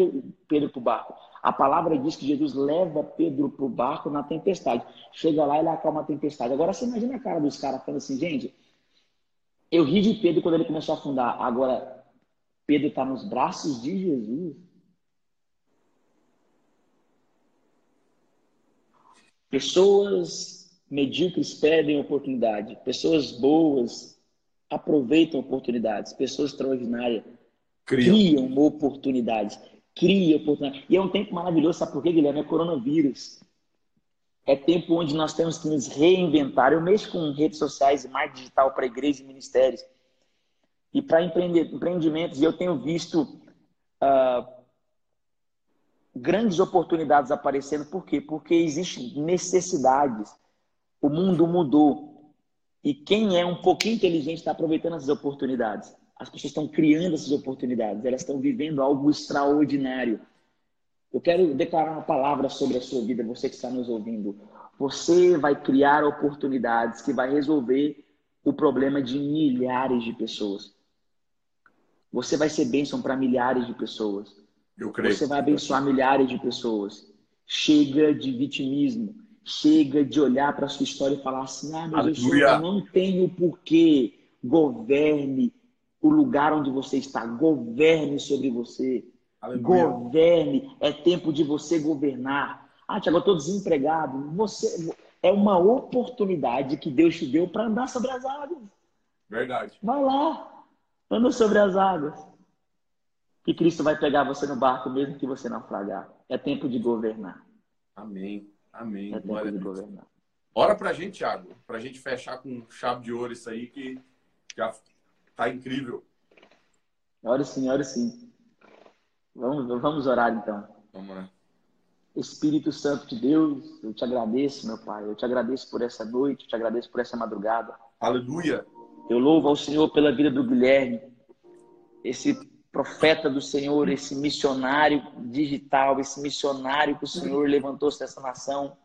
Pedro para o barco. A palavra diz que Jesus leva Pedro para o barco na tempestade. Chega lá e ele acalma a tempestade. Agora você imagina a cara dos caras falando assim, gente, eu ri de Pedro quando ele começou a afundar. Agora, Pedro está nos braços de Jesus. Pessoas medíocres perdem oportunidade. Pessoas boas aproveitam oportunidades. Pessoas extraordinárias criam, criam oportunidades. Criam oportunidades. E é um tempo maravilhoso, sabe por quê, Guilherme? É coronavírus. É tempo onde nós temos que nos reinventar. Eu mexo com redes sociais e marketing digital para igrejas e ministérios. E para empreendimentos. E eu tenho visto uh, grandes oportunidades aparecendo. Por quê? Porque existem necessidades. O mundo mudou. E quem é um pouquinho inteligente está aproveitando essas oportunidades. As pessoas estão criando essas oportunidades. Elas estão vivendo algo extraordinário. Eu quero declarar uma palavra sobre a sua vida, você que está nos ouvindo. Você vai criar oportunidades que vai resolver o problema de milhares de pessoas. Você vai ser bênção para milhares de pessoas. Eu creio. Você vai abençoar milhares de pessoas. Chega de vitimismo. Chega de olhar para a sua história e falar assim: ah, mas eu, sou, Aleluia. eu não tenho porquê. Governe o lugar onde você está, governe sobre você. Aleluia. Governe, é tempo de você governar. Ah, Tiago, eu estou desempregado. Você é uma oportunidade que Deus te deu para andar sobre as águas. Verdade. Vai lá, anda sobre as águas. Que Cristo vai pegar você no barco mesmo que você naufragar. É tempo de governar. Amém. Amém. É tempo de governar. Ora pra gente, Thiago. Pra gente fechar com chave de ouro isso aí que já tá incrível. Ore sim, ore sim. Vamos, vamos orar então. Vamos. Espírito Santo de Deus, eu te agradeço, meu Pai. Eu te agradeço por essa noite, eu te agradeço por essa madrugada. Aleluia. Eu louvo ao Senhor pela vida do Guilherme, esse profeta do Senhor, esse missionário digital, esse missionário que o Senhor levantou dessa nação.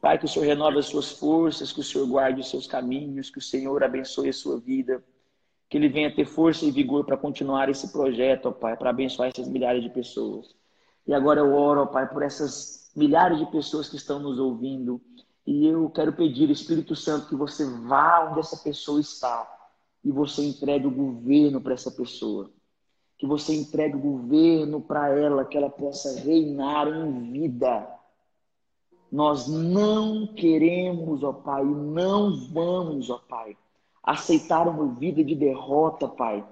Pai, que o Senhor renove as suas forças, que o Senhor guarde os seus caminhos, que o Senhor abençoe a sua vida, que ele venha ter força e vigor para continuar esse projeto, ó Pai, para abençoar essas milhares de pessoas. E agora eu oro, ó Pai, por essas milhares de pessoas que estão nos ouvindo. E eu quero pedir, Espírito Santo, que você vá onde essa pessoa está e você entregue o governo para essa pessoa. Que você entregue o governo para ela, que ela possa reinar em vida. Nós não queremos, ó Pai, não vamos, ó Pai, aceitar uma vida de derrota, Pai.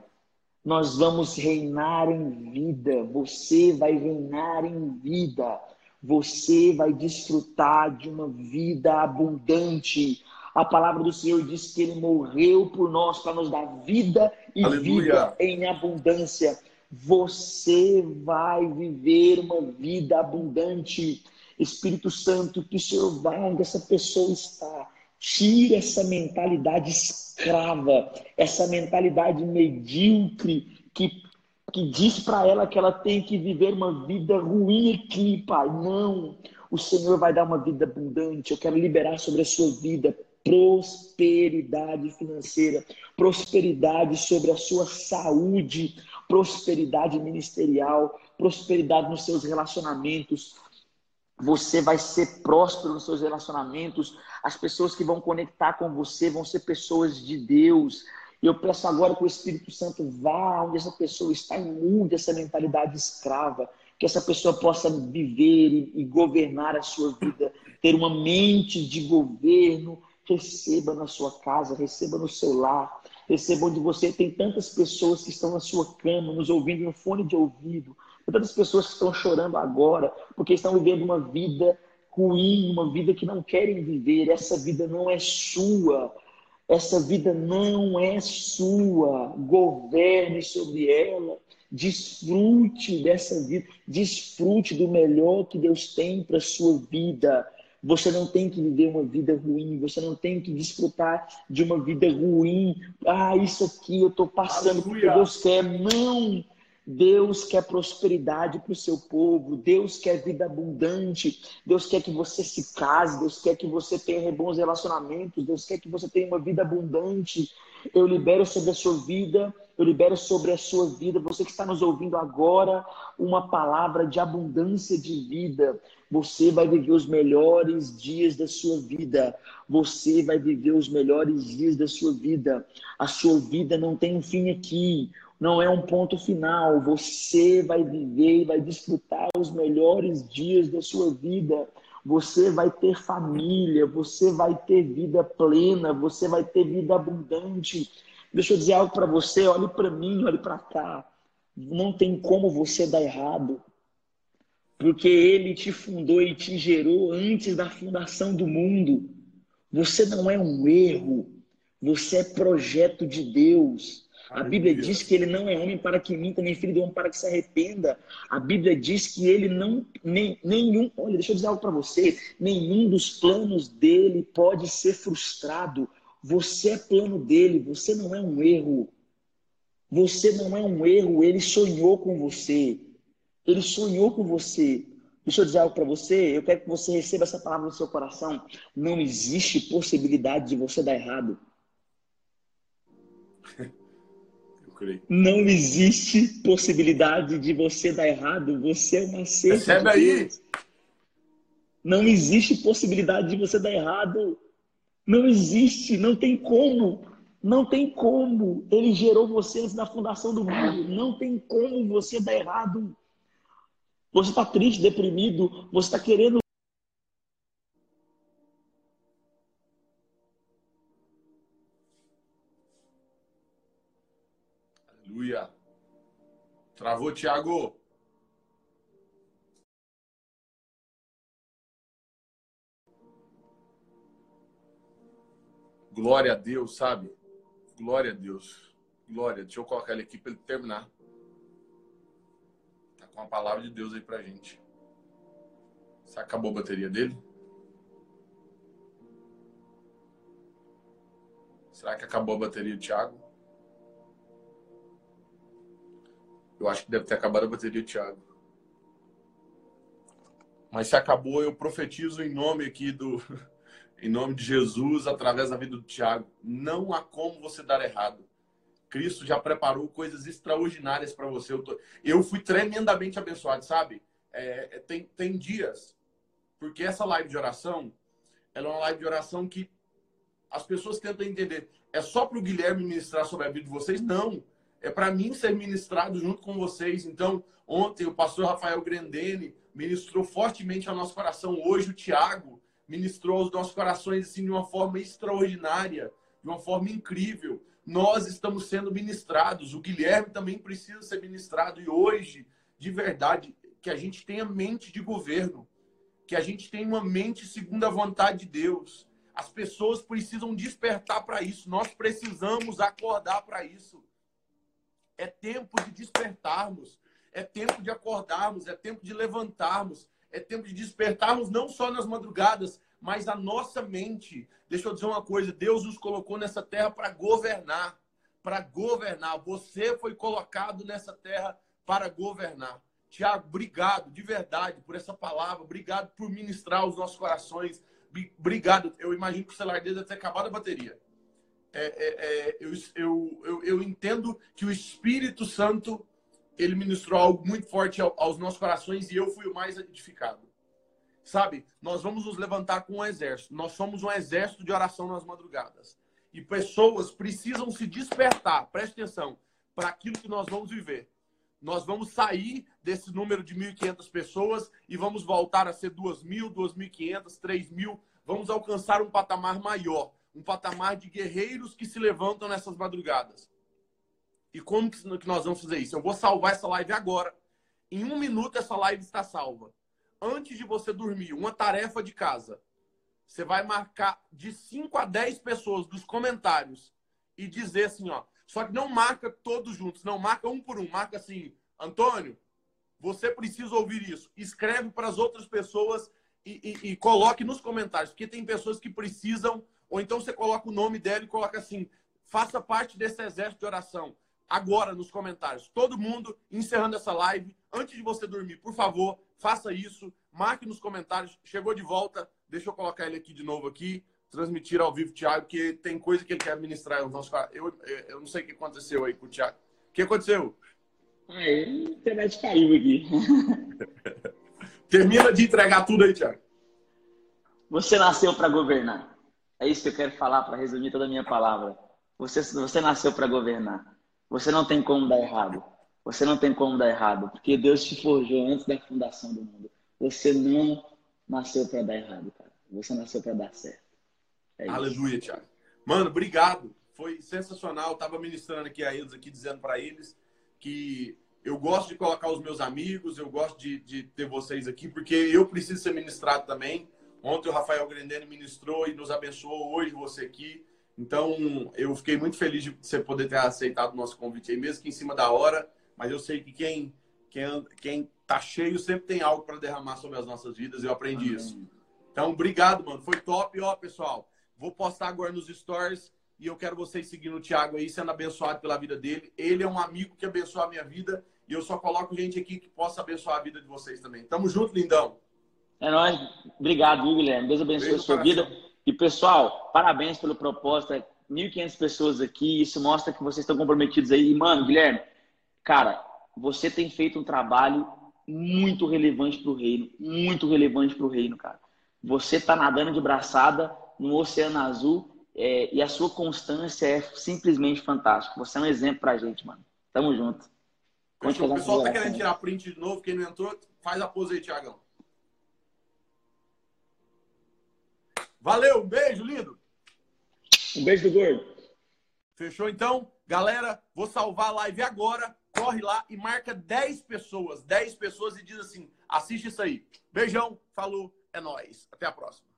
Nós vamos reinar em vida. Você vai reinar em vida. Você vai desfrutar de uma vida abundante. A palavra do Senhor diz que ele morreu por nós para nos dar vida e Aleluia. vida em abundância. Você vai viver uma vida abundante. Espírito Santo, que o Senhor vá onde essa pessoa está. Tira essa mentalidade escrava, essa mentalidade medíocre que, que diz para ela que ela tem que viver uma vida ruim aqui, Pai. Não. O Senhor vai dar uma vida abundante. Eu quero liberar sobre a sua vida prosperidade financeira, prosperidade sobre a sua saúde, prosperidade ministerial, prosperidade nos seus relacionamentos. Você vai ser próspero nos seus relacionamentos. As pessoas que vão conectar com você vão ser pessoas de Deus. E eu peço agora que o Espírito Santo vá onde essa pessoa está e mude essa mentalidade escrava. Que essa pessoa possa viver e, governar a sua vida, ter uma mente de governo. Receba na sua casa, receba no seu lar, receba onde você tem tantas pessoas que estão na sua cama, nos ouvindo no fone de ouvido, tantas pessoas que estão chorando agora porque estão vivendo uma vida ruim, uma vida que não querem viver. Essa vida não é sua. Essa vida não é sua. Governe sobre ela. Desfrute dessa vida. Desfrute do melhor que Deus tem para sua vida. Você não tem que viver uma vida ruim, você não tem que desfrutar de uma vida ruim. Ah, isso aqui eu estou passando porque. Deus quer. Não! Deus quer prosperidade para o seu povo, Deus quer vida abundante, Deus quer que você se case, Deus quer que você tenha bons relacionamentos, Deus quer que você tenha uma vida abundante. Eu libero sobre a sua vida, eu libero sobre a sua vida, você que está nos ouvindo agora, uma palavra de abundância de vida. Você vai viver os melhores dias da sua vida. Você vai viver os melhores dias da sua vida. A sua vida não tem um fim aqui não é um ponto final. Você vai viver e vai desfrutar os melhores dias da sua vida. Você vai ter família, você vai ter vida plena, você vai ter vida abundante. Deixa eu dizer algo para você, olhe para mim, olhe para cá. Não tem como você dar errado. Porque ele te fundou e te gerou antes da fundação do mundo. Você não é um erro. Você é projeto de Deus. A Bíblia diz que ele não é homem para que minta, nem filho de homem para que se arrependa. A Bíblia diz que ele não, nem, nenhum, olha, deixa eu dizer algo para você, nenhum dos planos dele pode ser frustrado. Você é plano dele, você não é um erro. Você não é um erro, ele sonhou com você. Ele sonhou com você. Deixa eu dizer algo para você, eu quero que você receba essa palavra no seu coração. Não existe possibilidade de você dar errado. Não existe possibilidade de você dar errado. Você é uma cesta Recebe aí. Não existe possibilidade de você dar errado. Não existe, não tem como. Não tem como. Ele gerou você antes da fundação do mundo. Não tem como você dar errado. Você está triste, deprimido, você está querendo. Travou, Thiago. Glória a Deus, sabe? Glória a Deus. Glória. Deixa eu colocar ele aqui para ele terminar. Tá com a palavra de Deus aí pra gente. Que acabou a bateria dele? Será que acabou a bateria do Thiago? Eu acho que deve ter acabado a bateria do Thiago. Mas se acabou, eu profetizo em nome aqui do. Em nome de Jesus, através da vida do Tiago, não há como você dar errado. Cristo já preparou coisas extraordinárias para você. Eu, tô... eu, fui tremendamente abençoado, sabe? É, tem, tem dias, porque essa live de oração, ela é uma live de oração que as pessoas tentam entender. É só para o Guilherme ministrar sobre a vida de vocês? Não. É para mim ser ministrado junto com vocês. Então, ontem o pastor Rafael Grandene ministrou fortemente ao nosso coração. Hoje o Tiago ministrou aos nossos corações assim, de uma forma extraordinária, de uma forma incrível. Nós estamos sendo ministrados, o Guilherme também precisa ser ministrado, e hoje, de verdade, que a gente tenha mente de governo, que a gente tenha uma mente segundo a vontade de Deus. As pessoas precisam despertar para isso, nós precisamos acordar para isso. É tempo de despertarmos, é tempo de acordarmos, é tempo de levantarmos, é tempo de despertarmos não só nas madrugadas, mas a nossa mente. Deixa eu dizer uma coisa: Deus nos colocou nessa terra para governar. Para governar. Você foi colocado nessa terra para governar. Tiago, obrigado de verdade por essa palavra. Obrigado por ministrar os nossos corações. Obrigado. Eu imagino que o celular dele deve ter acabado a bateria. É, é, é, eu, eu, eu, eu entendo que o Espírito Santo ele ministrou algo muito forte aos nossos corações e eu fui o mais edificado. Sabe, nós vamos nos levantar com um exército. Nós somos um exército de oração nas madrugadas. E pessoas precisam se despertar, preste atenção, para aquilo que nós vamos viver. Nós vamos sair desse número de 1.500 pessoas e vamos voltar a ser 2.000, 2.500, 3.000. Vamos alcançar um patamar maior, um patamar de guerreiros que se levantam nessas madrugadas. E como que nós vamos fazer isso? Eu vou salvar essa live agora. Em um minuto essa live está salva. Antes de você dormir, uma tarefa de casa. Você vai marcar de 5 a 10 pessoas dos comentários e dizer assim, ó. Só que não marca todos juntos, não marca um por um. Marca assim, Antônio, você precisa ouvir isso. Escreve para as outras pessoas e, e, e, coloque nos comentários, porque tem pessoas que precisam, ou então você coloca o nome dela e coloca assim: faça parte desse exército de oração agora nos comentários. Todo mundo encerrando essa live. Antes de você dormir, por favor, faça isso. Marque nos comentários. Chegou de volta. Deixa eu colocar ele aqui de novo aqui. Transmitir ao vivo, Thiago, porque tem coisa que ele quer ministrar aos nossos eu, eu não sei o que aconteceu aí com o Thiago. O que aconteceu? Ah, a internet caiu aqui. Termina de entregar tudo aí, Thiago. Você nasceu para governar. É isso que eu quero falar para resumir toda a minha palavra. Você, você nasceu para governar. Você não tem como dar errado. Você não tem como dar errado, porque Deus te forjou antes da fundação do mundo. Você não nasceu para dar errado, cara. Você nasceu para dar certo. É Aleluia, Thiago. Mano, obrigado. Foi sensacional. Eu tava ministrando aqui a eles, aqui dizendo para eles que eu gosto de colocar os meus amigos, eu gosto de, de, ter vocês aqui, porque eu preciso ser ministrado também. Ontem o Rafael Grendene ministrou e nos abençoou. Hoje você aqui. Então, eu fiquei muito feliz de você poder ter aceitado o nosso convite aí, mesmo que em cima da hora, mas eu sei que quem quem, quem tá cheio sempre tem algo para derramar sobre as nossas vidas, eu aprendi Amém. isso. Então, obrigado, mano. Foi top. ó, pessoal, vou postar agora nos stories e eu quero vocês seguindo o Thiago aí, sendo abençoado pela vida dele. Ele é um amigo que abençoa a minha vida e eu só coloco gente aqui que possa abençoar a vida de vocês também. Tamo junto, lindão. É nóis. Obrigado, Guilherme. Deus abençoe Beijo a sua vida. E, pessoal, parabéns pelo propósito. 1.500 pessoas aqui. Isso mostra que vocês estão comprometidos aí. E, mano, Guilherme, cara, você tem feito um trabalho muito relevante para o reino. Muito relevante para o reino, cara. você tá nadando de braçada no oceano azul é, e a sua constância é simplesmente fantástica. Você é um exemplo pra gente, mano. Tamo junto. O pessoal tá querendo tirar print de novo. Quem não entrou, faz a pose aí, Tiagão. Valeu, um beijo, lindo. Um beijo do gordo. Fechou então? Galera, vou salvar a live agora. Corre lá e marca 10 pessoas. 10 pessoas e diz assim: assiste isso aí. Beijão, falou, é nóis. Até a próxima.